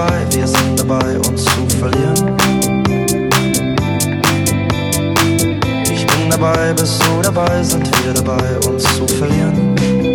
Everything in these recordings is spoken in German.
vorbei, wir sind dabei, uns zu verlieren. Ich bin dabei, bist du dabei, sind wir dabei, uns zu verlieren.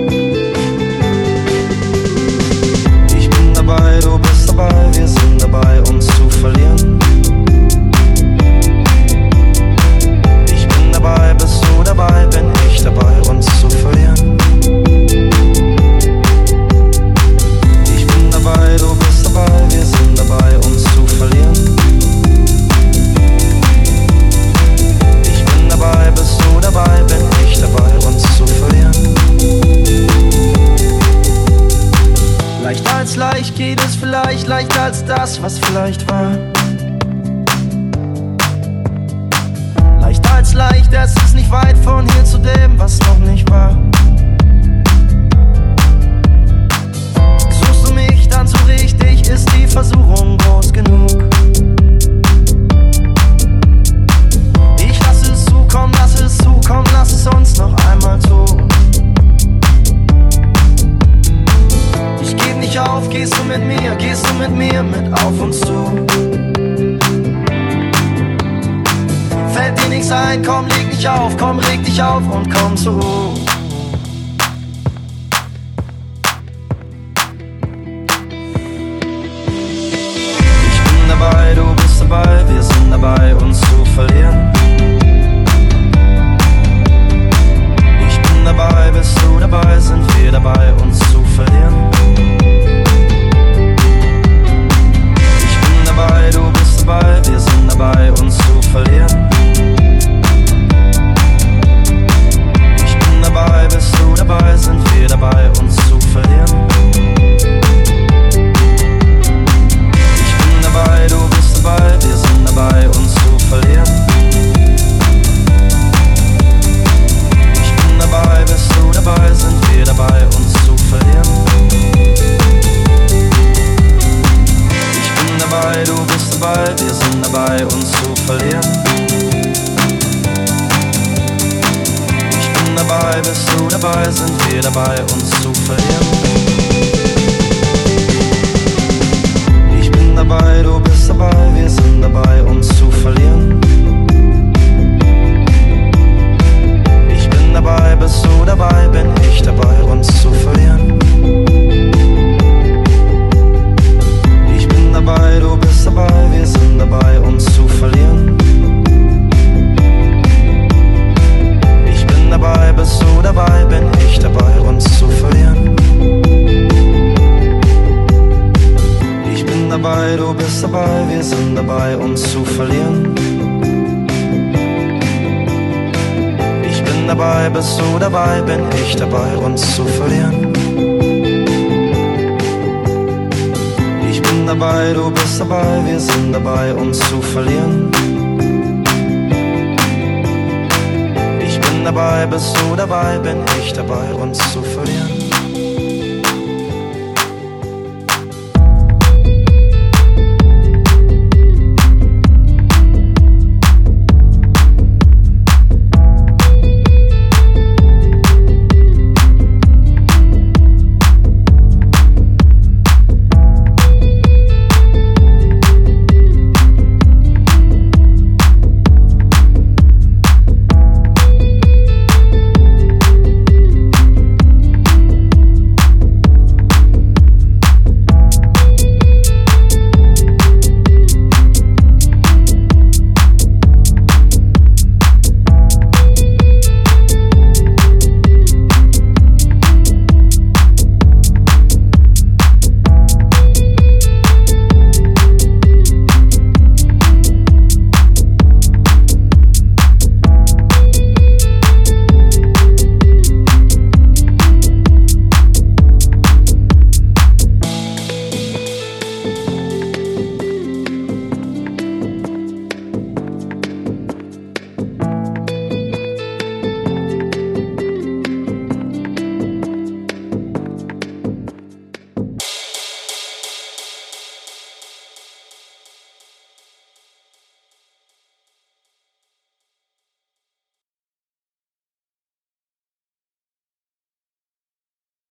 Vielleicht geht es vielleicht leichter als das, was vielleicht war. Leichter als leicht, es ist nicht weit von hier zu dem, was noch nicht war. komm, leg dich auf, komm, reg dich auf und komm zu. Zufall, wir sind dabei, uns zu verlieren. Ich bin dabei, bist du dabei, sind wir dabei, uns zu verlieren. bist du dabei, bin ich dabei, uns zu verlieren. Ich bin dabei, du bist dabei, wir sind dabei, uns zu verlieren. Ich bin dabei, bist du dabei, bin ich dabei, uns zu verlieren.